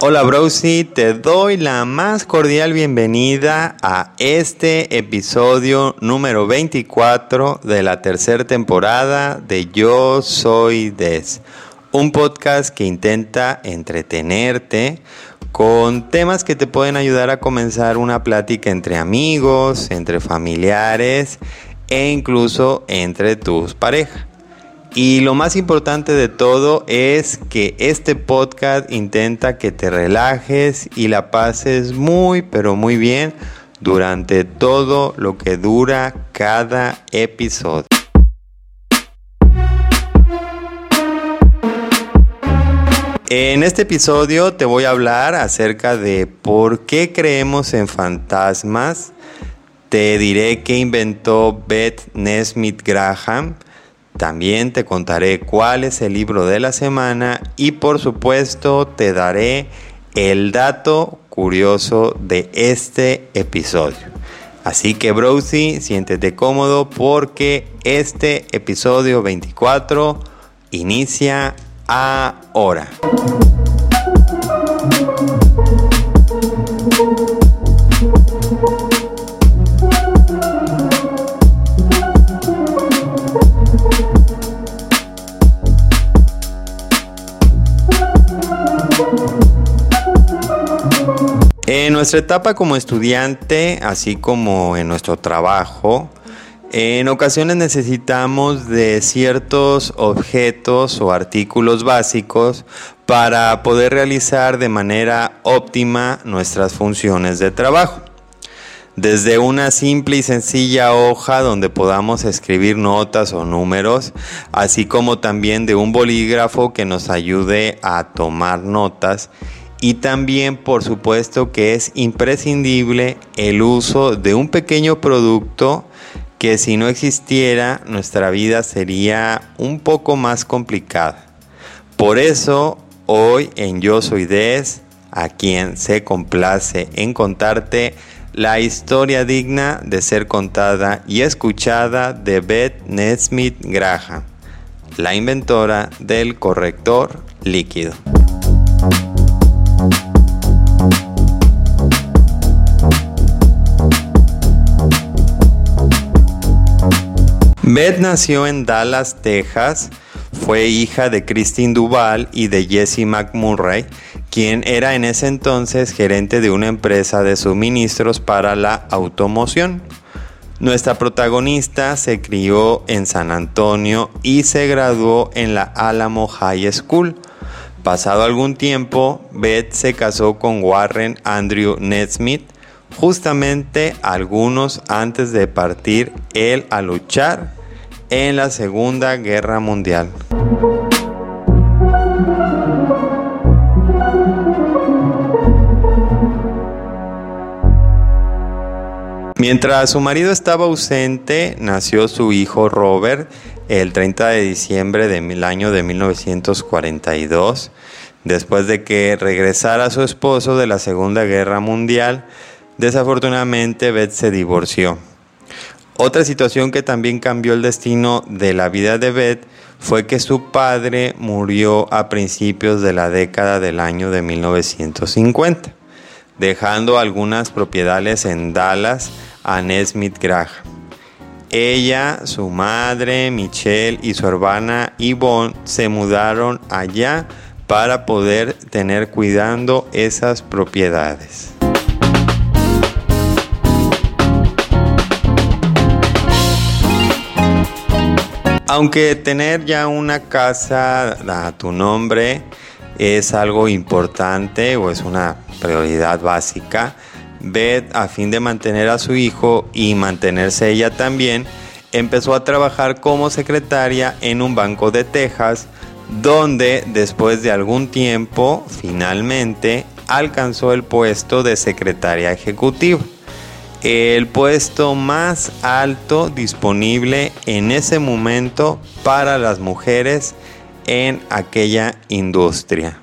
Hola Browsy, te doy la más cordial bienvenida a este episodio número 24 de la tercera temporada de Yo Soy Des, un podcast que intenta entretenerte con temas que te pueden ayudar a comenzar una plática entre amigos, entre familiares e incluso entre tus parejas. Y lo más importante de todo es que este podcast intenta que te relajes y la pases muy pero muy bien durante todo lo que dura cada episodio. En este episodio te voy a hablar acerca de por qué creemos en fantasmas. Te diré qué inventó Beth Nesmith Graham. También te contaré cuál es el libro de la semana y por supuesto te daré el dato curioso de este episodio. Así que Browsy, siéntete cómodo porque este episodio 24 inicia ahora. Nuestra etapa como estudiante, así como en nuestro trabajo, en ocasiones necesitamos de ciertos objetos o artículos básicos para poder realizar de manera óptima nuestras funciones de trabajo. Desde una simple y sencilla hoja donde podamos escribir notas o números, así como también de un bolígrafo que nos ayude a tomar notas y también por supuesto que es imprescindible el uso de un pequeño producto que si no existiera nuestra vida sería un poco más complicada. Por eso hoy en Yo Soy Des, a quien se complace en contarte la historia digna de ser contada y escuchada de Beth Nesmith Graham, la inventora del corrector líquido. Beth nació en Dallas, Texas. Fue hija de Christine Duval y de Jesse McMurray, quien era en ese entonces gerente de una empresa de suministros para la automoción. Nuestra protagonista se crió en San Antonio y se graduó en la Alamo High School. Pasado algún tiempo, Beth se casó con Warren Andrew Nesmith, justamente algunos antes de partir él a luchar en la Segunda Guerra Mundial. Mientras su marido estaba ausente, nació su hijo Robert el 30 de diciembre del año de 1942, después de que regresara su esposo de la Segunda Guerra Mundial. Desafortunadamente, Beth se divorció. Otra situación que también cambió el destino de la vida de Beth fue que su padre murió a principios de la década del año de 1950, dejando algunas propiedades en Dallas a Nesmith Graham. Ella, su madre, Michelle y su hermana Yvonne se mudaron allá para poder tener cuidando esas propiedades. Aunque tener ya una casa a tu nombre es algo importante o es una prioridad básica, Beth, a fin de mantener a su hijo y mantenerse ella también, empezó a trabajar como secretaria en un banco de Texas, donde después de algún tiempo finalmente alcanzó el puesto de secretaria ejecutiva el puesto más alto disponible en ese momento para las mujeres en aquella industria.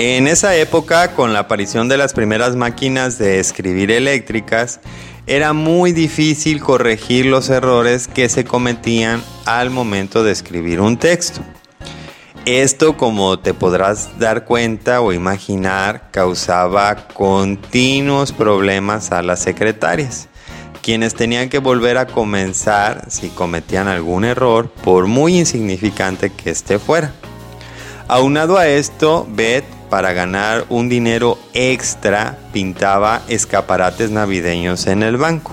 En esa época, con la aparición de las primeras máquinas de escribir eléctricas, era muy difícil corregir los errores que se cometían al momento de escribir un texto. Esto, como te podrás dar cuenta o imaginar, causaba continuos problemas a las secretarias, quienes tenían que volver a comenzar si cometían algún error, por muy insignificante que éste fuera. Aunado a esto, Beth para ganar un dinero extra pintaba escaparates navideños en el banco.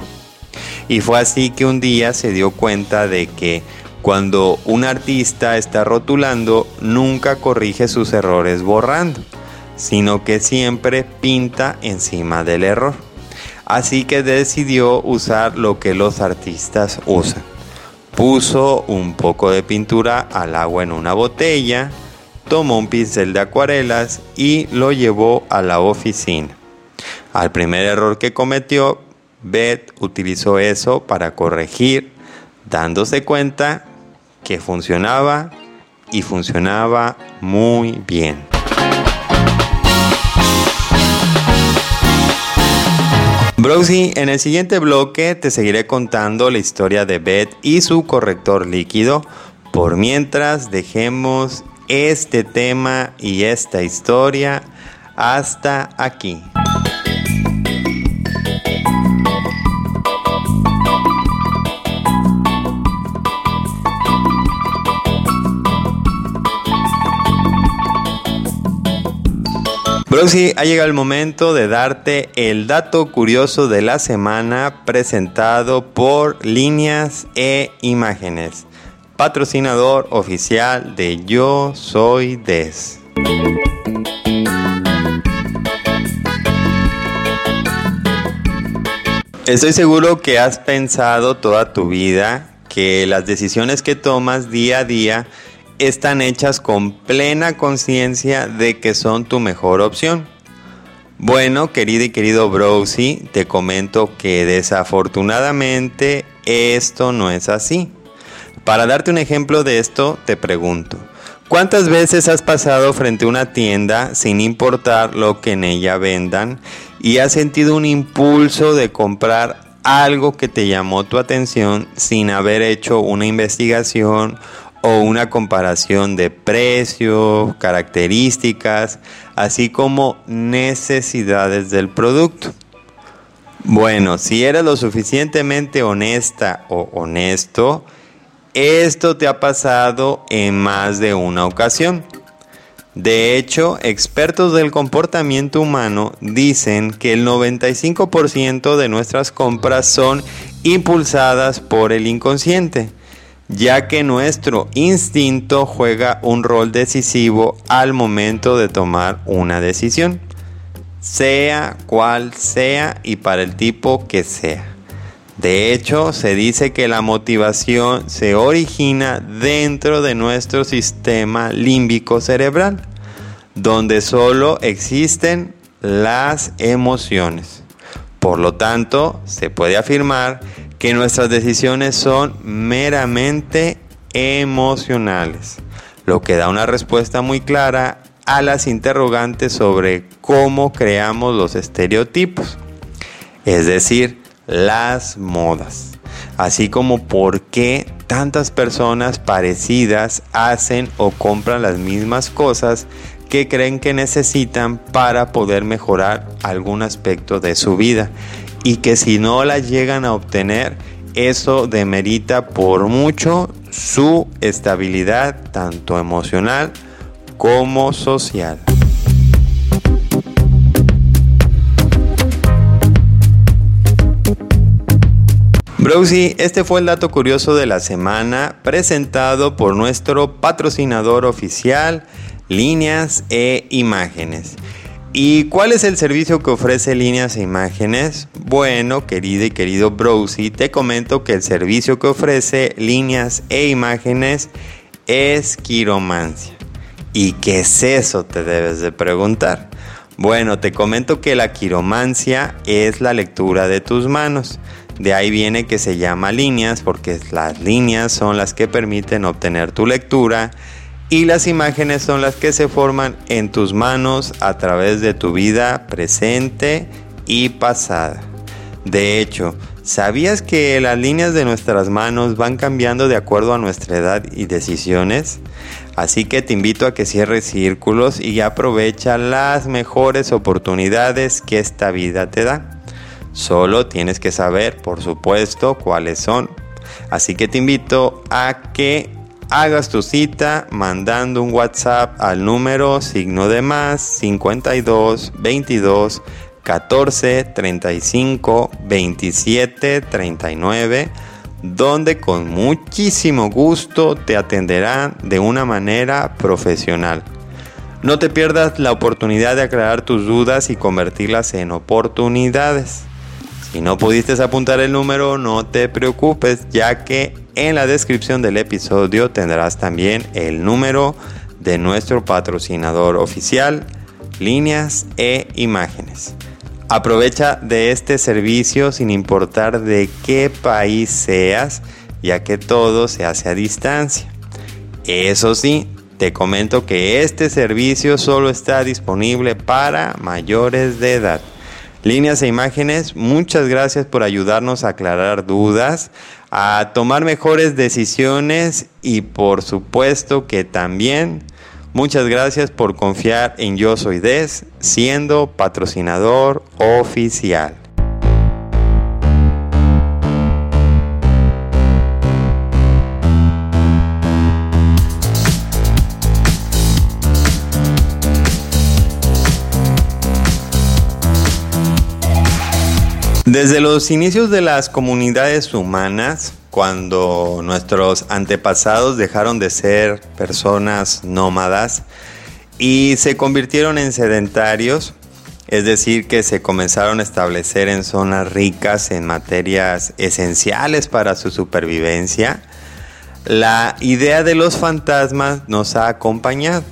Y fue así que un día se dio cuenta de que cuando un artista está rotulando nunca corrige sus errores borrando, sino que siempre pinta encima del error. Así que decidió usar lo que los artistas usan. Puso un poco de pintura al agua en una botella, tomó un pincel de acuarelas y lo llevó a la oficina. Al primer error que cometió, Beth utilizó eso para corregir, dándose cuenta que funcionaba y funcionaba muy bien. Browsy, en el siguiente bloque te seguiré contando la historia de Beth y su corrector líquido. Por mientras, dejemos este tema y esta historia hasta aquí. Broxy, ha llegado el momento de darte el dato curioso de la semana presentado por líneas e imágenes patrocinador oficial de Yo Soy Des. Estoy seguro que has pensado toda tu vida que las decisiones que tomas día a día están hechas con plena conciencia de que son tu mejor opción. Bueno, querido y querido Browsy, te comento que desafortunadamente esto no es así. Para darte un ejemplo de esto, te pregunto, ¿cuántas veces has pasado frente a una tienda sin importar lo que en ella vendan y has sentido un impulso de comprar algo que te llamó tu atención sin haber hecho una investigación o una comparación de precio, características, así como necesidades del producto? Bueno, si eres lo suficientemente honesta o honesto, esto te ha pasado en más de una ocasión. De hecho, expertos del comportamiento humano dicen que el 95% de nuestras compras son impulsadas por el inconsciente, ya que nuestro instinto juega un rol decisivo al momento de tomar una decisión, sea cual sea y para el tipo que sea. De hecho, se dice que la motivación se origina dentro de nuestro sistema límbico cerebral, donde solo existen las emociones. Por lo tanto, se puede afirmar que nuestras decisiones son meramente emocionales, lo que da una respuesta muy clara a las interrogantes sobre cómo creamos los estereotipos. Es decir, las modas, así como por qué tantas personas parecidas hacen o compran las mismas cosas que creen que necesitan para poder mejorar algún aspecto de su vida y que si no las llegan a obtener, eso demerita por mucho su estabilidad tanto emocional como social. Browsy, este fue el dato curioso de la semana presentado por nuestro patrocinador oficial, Líneas e Imágenes. ¿Y cuál es el servicio que ofrece Líneas e Imágenes? Bueno, querido y querido Browsy, te comento que el servicio que ofrece Líneas e Imágenes es quiromancia. ¿Y qué es eso? Te debes de preguntar. Bueno, te comento que la quiromancia es la lectura de tus manos. De ahí viene que se llama líneas porque las líneas son las que permiten obtener tu lectura y las imágenes son las que se forman en tus manos a través de tu vida presente y pasada. De hecho, ¿Sabías que las líneas de nuestras manos van cambiando de acuerdo a nuestra edad y decisiones? Así que te invito a que cierres círculos y aprovecha las mejores oportunidades que esta vida te da. Solo tienes que saber, por supuesto, cuáles son. Así que te invito a que hagas tu cita mandando un WhatsApp al número signo de más 52 22 14 35 27 39 donde con muchísimo gusto te atenderán de una manera profesional. No te pierdas la oportunidad de aclarar tus dudas y convertirlas en oportunidades. Si no pudiste apuntar el número, no te preocupes, ya que en la descripción del episodio tendrás también el número de nuestro patrocinador oficial, líneas e imágenes. Aprovecha de este servicio sin importar de qué país seas, ya que todo se hace a distancia. Eso sí, te comento que este servicio solo está disponible para mayores de edad. Líneas e imágenes, muchas gracias por ayudarnos a aclarar dudas, a tomar mejores decisiones y por supuesto que también muchas gracias por confiar en Yo Soy Des siendo patrocinador oficial. Desde los inicios de las comunidades humanas, cuando nuestros antepasados dejaron de ser personas nómadas y se convirtieron en sedentarios, es decir, que se comenzaron a establecer en zonas ricas en materias esenciales para su supervivencia, la idea de los fantasmas nos ha acompañado.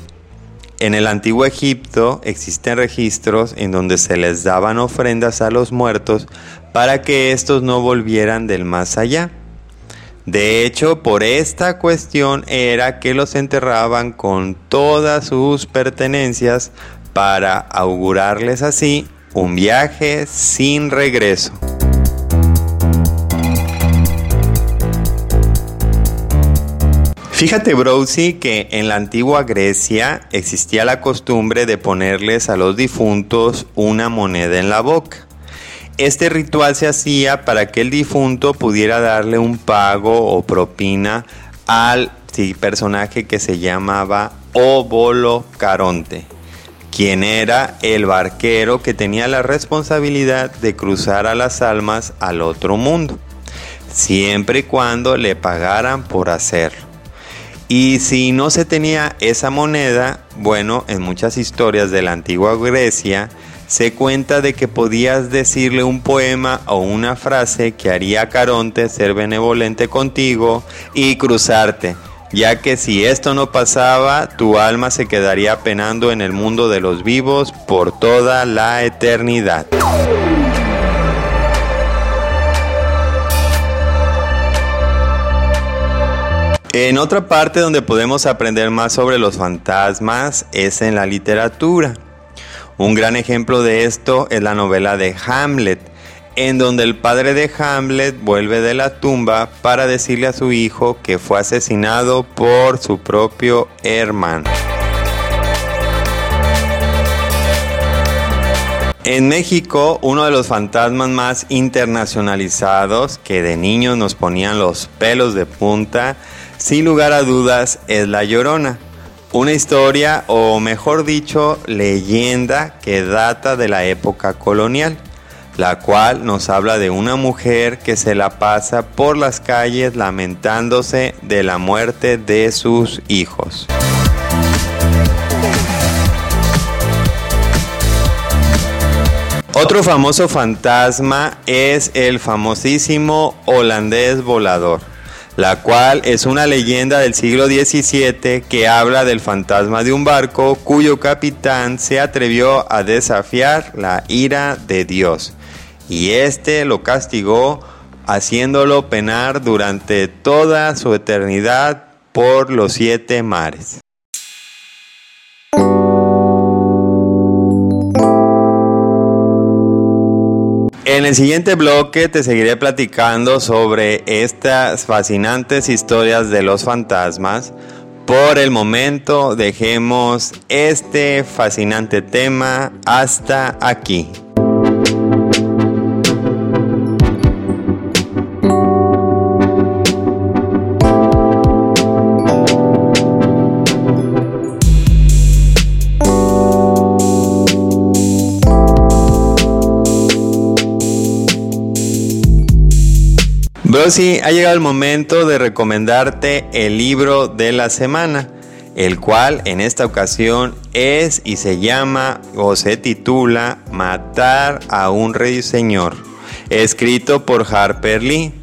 En el antiguo Egipto existen registros en donde se les daban ofrendas a los muertos para que estos no volvieran del más allá. De hecho, por esta cuestión era que los enterraban con todas sus pertenencias para augurarles así un viaje sin regreso. Fíjate, Browsy, que en la antigua Grecia existía la costumbre de ponerles a los difuntos una moneda en la boca. Este ritual se hacía para que el difunto pudiera darle un pago o propina al personaje que se llamaba Obolo Caronte, quien era el barquero que tenía la responsabilidad de cruzar a las almas al otro mundo, siempre y cuando le pagaran por hacerlo. Y si no se tenía esa moneda, bueno, en muchas historias de la antigua Grecia se cuenta de que podías decirle un poema o una frase que haría a Caronte ser benevolente contigo y cruzarte, ya que si esto no pasaba, tu alma se quedaría penando en el mundo de los vivos por toda la eternidad. En otra parte donde podemos aprender más sobre los fantasmas es en la literatura. Un gran ejemplo de esto es la novela de Hamlet, en donde el padre de Hamlet vuelve de la tumba para decirle a su hijo que fue asesinado por su propio hermano. En México, uno de los fantasmas más internacionalizados que de niños nos ponían los pelos de punta sin lugar a dudas, es La Llorona. Una historia, o mejor dicho, leyenda que data de la época colonial, la cual nos habla de una mujer que se la pasa por las calles lamentándose de la muerte de sus hijos. Otro famoso fantasma es el famosísimo holandés volador la cual es una leyenda del siglo XVII que habla del fantasma de un barco cuyo capitán se atrevió a desafiar la ira de Dios y éste lo castigó haciéndolo penar durante toda su eternidad por los siete mares. En el siguiente bloque te seguiré platicando sobre estas fascinantes historias de los fantasmas. Por el momento dejemos este fascinante tema hasta aquí. Sí, ha llegado el momento de recomendarte el libro de la semana, el cual en esta ocasión es y se llama o se titula Matar a un rey señor, escrito por Harper Lee.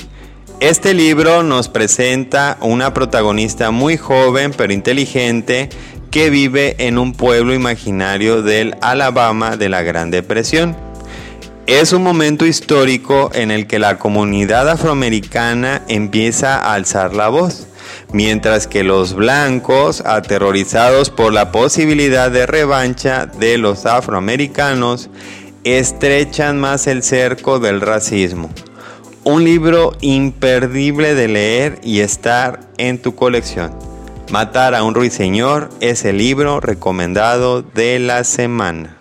Este libro nos presenta una protagonista muy joven pero inteligente que vive en un pueblo imaginario del Alabama de la Gran Depresión es un momento histórico en el que la comunidad afroamericana empieza a alzar la voz, mientras que los blancos, aterrorizados por la posibilidad de revancha de los afroamericanos, estrechan más el cerco del racismo. Un libro imperdible de leer y estar en tu colección. Matar a un ruiseñor es el libro recomendado de la semana.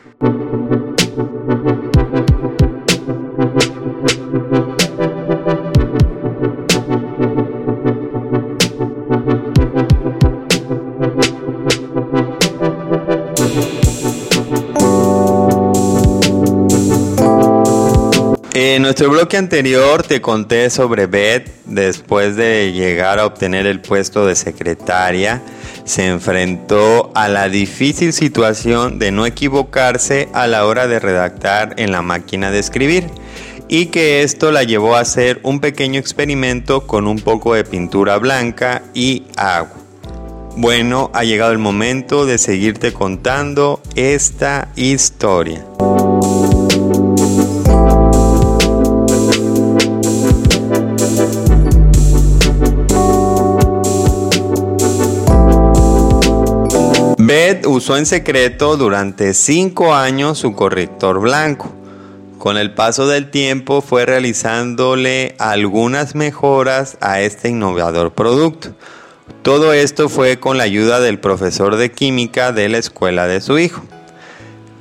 En nuestro bloque anterior te conté sobre Beth después de llegar a obtener el puesto de secretaria. Se enfrentó a la difícil situación de no equivocarse a la hora de redactar en la máquina de escribir y que esto la llevó a hacer un pequeño experimento con un poco de pintura blanca y agua. Bueno, ha llegado el momento de seguirte contando esta historia. Usó en secreto durante cinco años su corrector blanco. Con el paso del tiempo fue realizándole algunas mejoras a este innovador producto. Todo esto fue con la ayuda del profesor de química de la escuela de su hijo.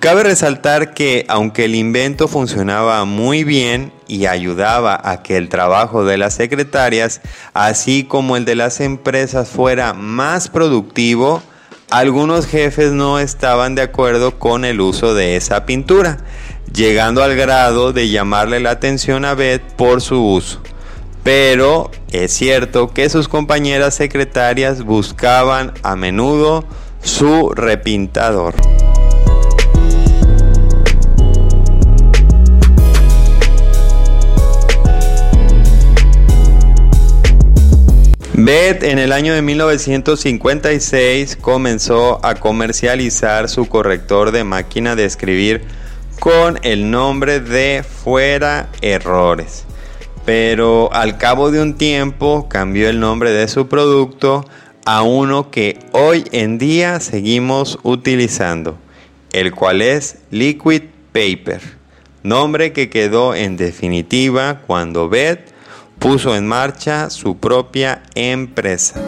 Cabe resaltar que aunque el invento funcionaba muy bien y ayudaba a que el trabajo de las secretarias, así como el de las empresas, fuera más productivo, algunos jefes no estaban de acuerdo con el uso de esa pintura, llegando al grado de llamarle la atención a Beth por su uso. Pero es cierto que sus compañeras secretarias buscaban a menudo su repintador. Beth en el año de 1956 comenzó a comercializar su corrector de máquina de escribir con el nombre de Fuera Errores. Pero al cabo de un tiempo cambió el nombre de su producto a uno que hoy en día seguimos utilizando, el cual es Liquid Paper, nombre que quedó en definitiva cuando Beth puso en marcha su propia empresa.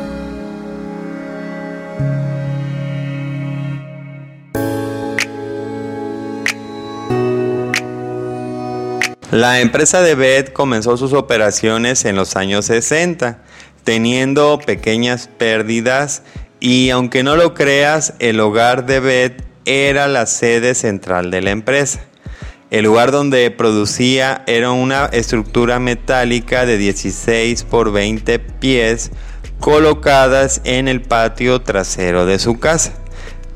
La empresa de Beth comenzó sus operaciones en los años 60, teniendo pequeñas pérdidas y aunque no lo creas, el hogar de Beth era la sede central de la empresa. El lugar donde producía era una estructura metálica de 16 por 20 pies colocadas en el patio trasero de su casa,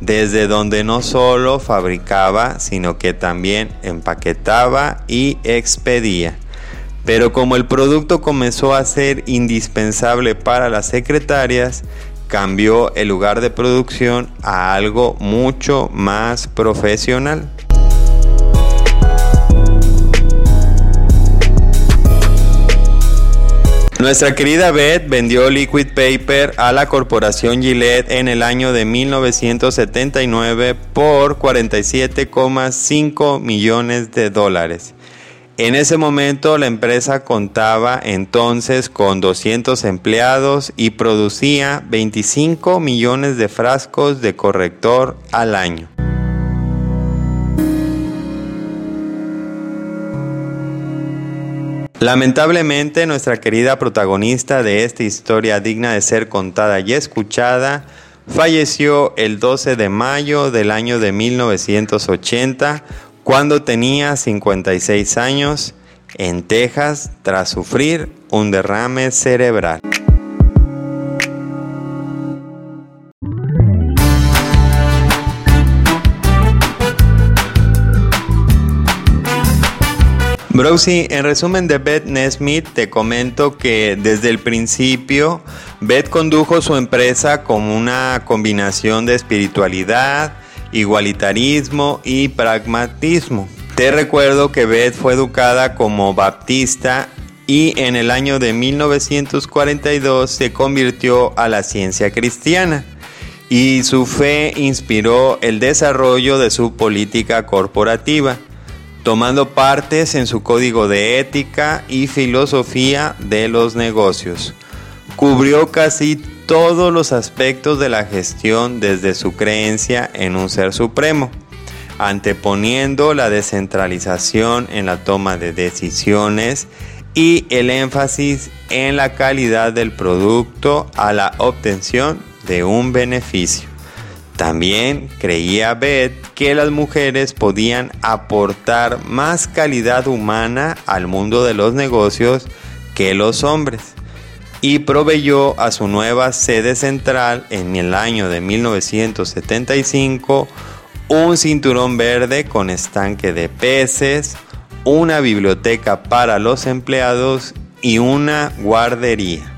desde donde no solo fabricaba, sino que también empaquetaba y expedía. Pero como el producto comenzó a ser indispensable para las secretarias, cambió el lugar de producción a algo mucho más profesional. Nuestra querida Beth vendió Liquid Paper a la corporación Gillette en el año de 1979 por 47,5 millones de dólares. En ese momento la empresa contaba entonces con 200 empleados y producía 25 millones de frascos de corrector al año. Lamentablemente nuestra querida protagonista de esta historia digna de ser contada y escuchada falleció el 12 de mayo del año de 1980 cuando tenía 56 años en Texas tras sufrir un derrame cerebral. Browsy, en resumen de Beth Nesmith, te comento que desde el principio Beth condujo su empresa como una combinación de espiritualidad, igualitarismo y pragmatismo. Te recuerdo que Beth fue educada como baptista y en el año de 1942 se convirtió a la ciencia cristiana y su fe inspiró el desarrollo de su política corporativa, tomando partes en su código de ética y filosofía de los negocios. Cubrió casi todos los aspectos de la gestión desde su creencia en un ser supremo, anteponiendo la descentralización en la toma de decisiones y el énfasis en la calidad del producto a la obtención de un beneficio. También creía Beth que las mujeres podían aportar más calidad humana al mundo de los negocios que los hombres y proveyó a su nueva sede central en el año de 1975 un cinturón verde con estanque de peces, una biblioteca para los empleados y una guardería.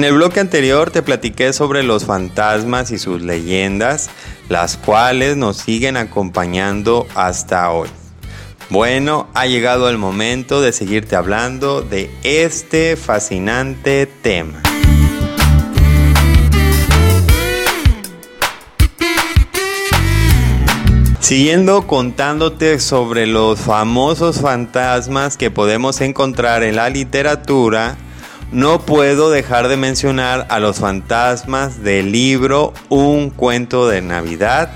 En el bloque anterior te platiqué sobre los fantasmas y sus leyendas, las cuales nos siguen acompañando hasta hoy. Bueno, ha llegado el momento de seguirte hablando de este fascinante tema. Siguiendo contándote sobre los famosos fantasmas que podemos encontrar en la literatura, no puedo dejar de mencionar a los fantasmas del libro Un cuento de Navidad,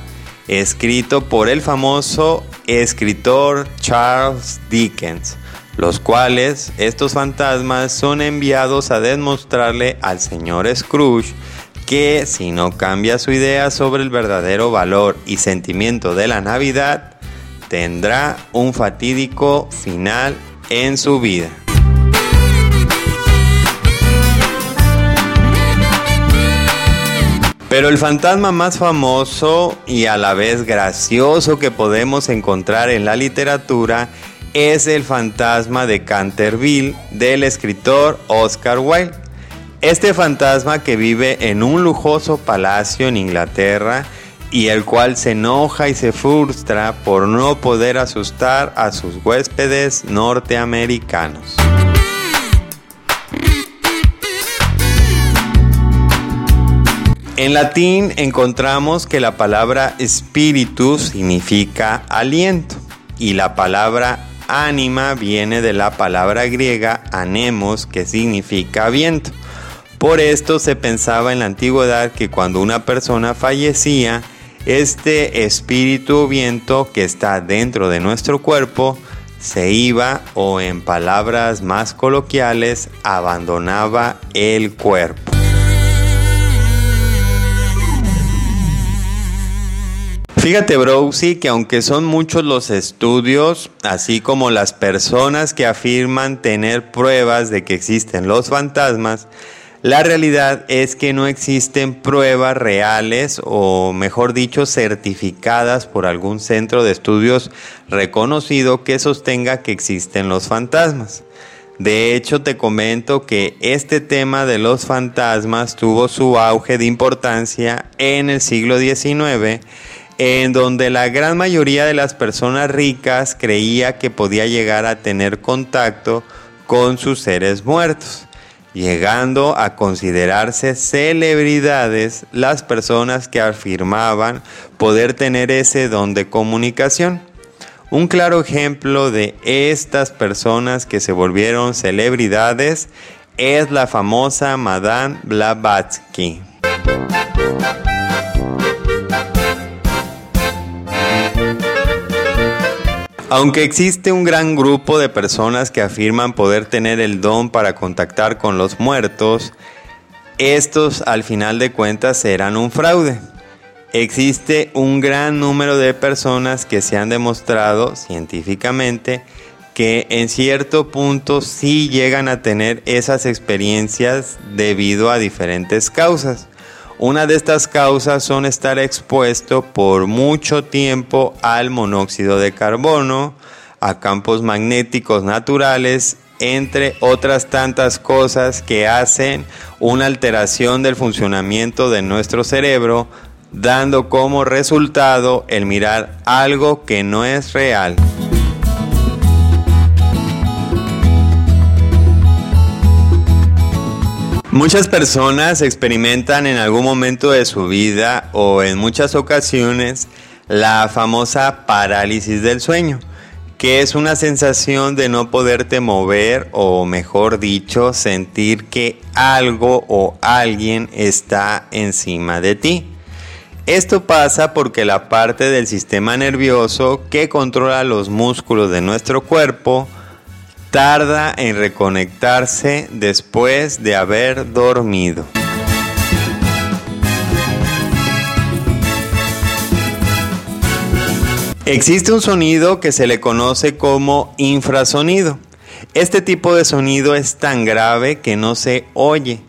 escrito por el famoso escritor Charles Dickens, los cuales estos fantasmas son enviados a demostrarle al señor Scrooge que si no cambia su idea sobre el verdadero valor y sentimiento de la Navidad, tendrá un fatídico final en su vida. Pero el fantasma más famoso y a la vez gracioso que podemos encontrar en la literatura es el fantasma de Canterville del escritor Oscar Wilde. Este fantasma que vive en un lujoso palacio en Inglaterra y el cual se enoja y se frustra por no poder asustar a sus huéspedes norteamericanos. En latín encontramos que la palabra espíritu significa aliento y la palabra ánima viene de la palabra griega anemos que significa viento. Por esto se pensaba en la antigüedad que cuando una persona fallecía, este espíritu o viento que está dentro de nuestro cuerpo se iba o en palabras más coloquiales abandonaba el cuerpo. Fíjate, bro, que aunque son muchos los estudios, así como las personas que afirman tener pruebas de que existen los fantasmas, la realidad es que no existen pruebas reales o, mejor dicho, certificadas por algún centro de estudios reconocido que sostenga que existen los fantasmas. De hecho, te comento que este tema de los fantasmas tuvo su auge de importancia en el siglo XIX en donde la gran mayoría de las personas ricas creía que podía llegar a tener contacto con sus seres muertos, llegando a considerarse celebridades las personas que afirmaban poder tener ese don de comunicación. Un claro ejemplo de estas personas que se volvieron celebridades es la famosa Madame Blavatsky. Aunque existe un gran grupo de personas que afirman poder tener el don para contactar con los muertos, estos al final de cuentas serán un fraude. Existe un gran número de personas que se han demostrado científicamente que en cierto punto sí llegan a tener esas experiencias debido a diferentes causas. Una de estas causas son estar expuesto por mucho tiempo al monóxido de carbono, a campos magnéticos naturales, entre otras tantas cosas que hacen una alteración del funcionamiento de nuestro cerebro, dando como resultado el mirar algo que no es real. Muchas personas experimentan en algún momento de su vida o en muchas ocasiones la famosa parálisis del sueño, que es una sensación de no poderte mover o mejor dicho, sentir que algo o alguien está encima de ti. Esto pasa porque la parte del sistema nervioso que controla los músculos de nuestro cuerpo tarda en reconectarse después de haber dormido. Existe un sonido que se le conoce como infrasonido. Este tipo de sonido es tan grave que no se oye,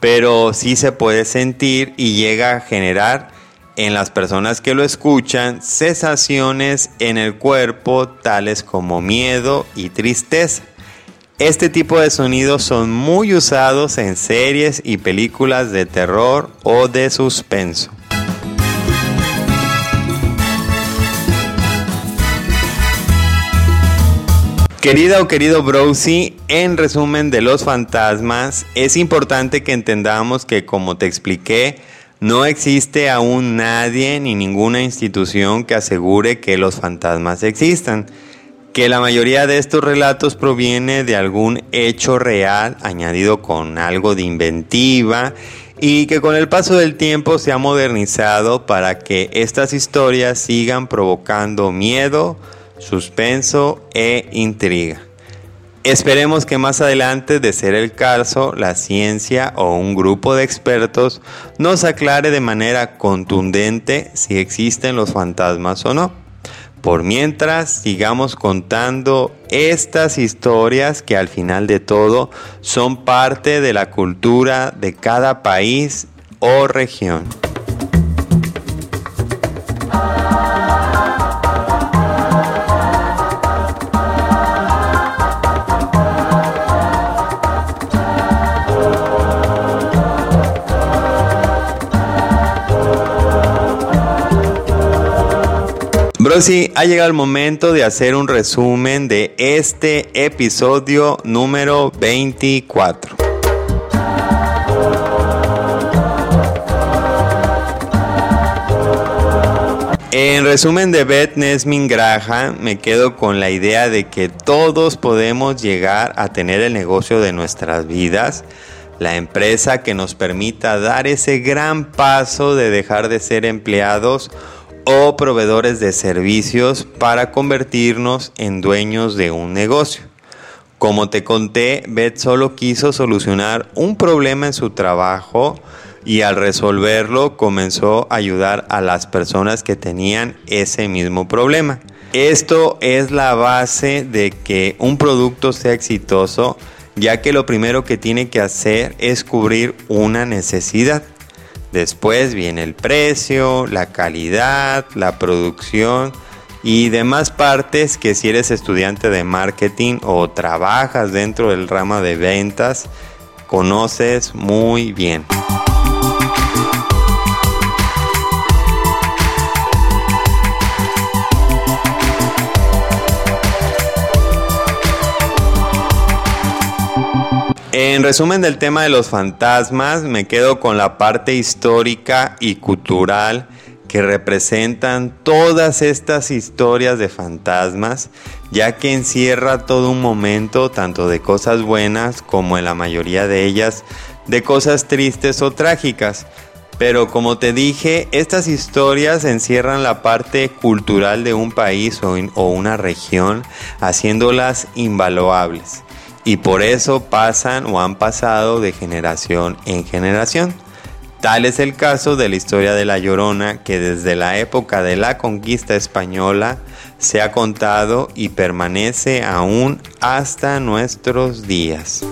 pero sí se puede sentir y llega a generar en las personas que lo escuchan sensaciones en el cuerpo tales como miedo y tristeza. Este tipo de sonidos son muy usados en series y películas de terror o de suspenso. Querida o querido Browsy, en resumen de los fantasmas, es importante que entendamos que como te expliqué, no existe aún nadie ni ninguna institución que asegure que los fantasmas existan que la mayoría de estos relatos proviene de algún hecho real añadido con algo de inventiva y que con el paso del tiempo se ha modernizado para que estas historias sigan provocando miedo, suspenso e intriga. Esperemos que más adelante, de ser el caso, la ciencia o un grupo de expertos nos aclare de manera contundente si existen los fantasmas o no. Por mientras, sigamos contando estas historias que al final de todo son parte de la cultura de cada país o región. Sí, ha llegado el momento de hacer un resumen de este episodio número 24. En resumen de Beth Nesmin Graham, me quedo con la idea de que todos podemos llegar a tener el negocio de nuestras vidas, la empresa que nos permita dar ese gran paso de dejar de ser empleados o proveedores de servicios para convertirnos en dueños de un negocio. Como te conté, Beth solo quiso solucionar un problema en su trabajo y al resolverlo comenzó a ayudar a las personas que tenían ese mismo problema. Esto es la base de que un producto sea exitoso, ya que lo primero que tiene que hacer es cubrir una necesidad. Después viene el precio, la calidad, la producción y demás partes que si eres estudiante de marketing o trabajas dentro del ramo de ventas, conoces muy bien. En resumen del tema de los fantasmas, me quedo con la parte histórica y cultural que representan todas estas historias de fantasmas, ya que encierra todo un momento tanto de cosas buenas como en la mayoría de ellas de cosas tristes o trágicas. Pero como te dije, estas historias encierran la parte cultural de un país o, una región, haciéndolas invaluables. Y por eso pasan o han pasado de generación en generación. Tal es el caso de la historia de La Llorona que desde la época de la conquista española se ha contado y permanece aún hasta nuestros días.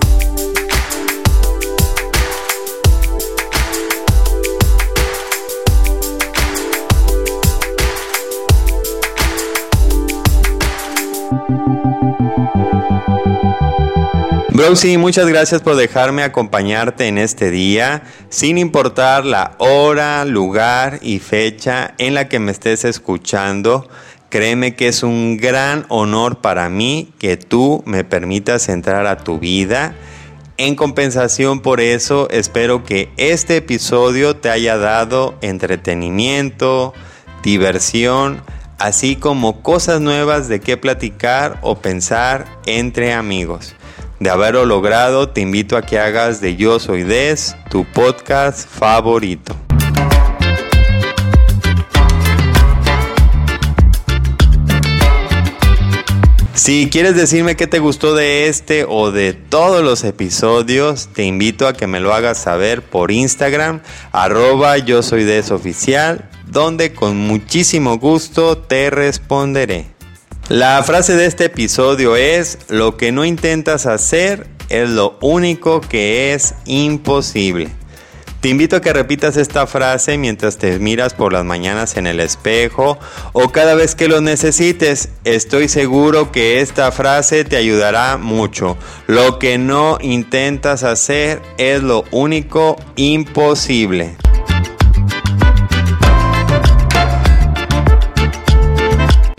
Browsy, muchas gracias por dejarme acompañarte en este día, sin importar la hora, lugar y fecha en la que me estés escuchando. Créeme que es un gran honor para mí que tú me permitas entrar a tu vida. En compensación por eso, espero que este episodio te haya dado entretenimiento, diversión, así como cosas nuevas de qué platicar o pensar entre amigos. De haberlo logrado, te invito a que hagas de Yo Soy Des tu podcast favorito. Si quieres decirme qué te gustó de este o de todos los episodios, te invito a que me lo hagas saber por Instagram, arroba yo soy oficial, donde con muchísimo gusto te responderé. La frase de este episodio es, lo que no intentas hacer es lo único que es imposible. Te invito a que repitas esta frase mientras te miras por las mañanas en el espejo o cada vez que lo necesites. Estoy seguro que esta frase te ayudará mucho. Lo que no intentas hacer es lo único imposible.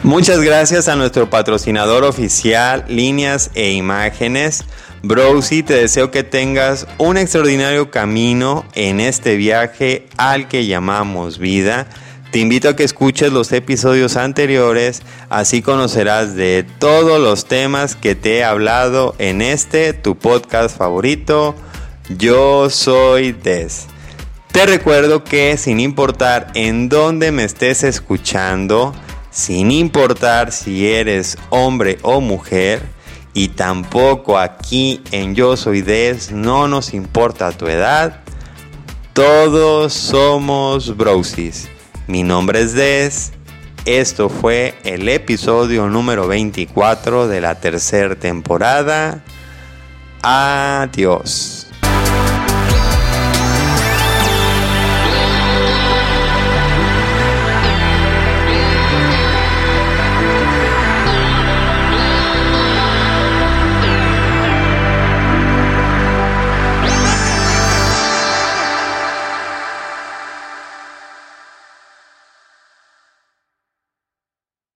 Muchas gracias a nuestro patrocinador oficial, líneas e imágenes. Browsy, te deseo que tengas un extraordinario camino en este viaje al que llamamos vida. Te invito a que escuches los episodios anteriores, así conocerás de todos los temas que te he hablado en este, tu podcast favorito. Yo soy Des. Te recuerdo que sin importar en dónde me estés escuchando, sin importar si eres hombre o mujer, y tampoco aquí en Yo Soy Des no nos importa tu edad, todos somos brosis. Mi nombre es Des, esto fue el episodio número 24 de la tercera temporada. Adiós.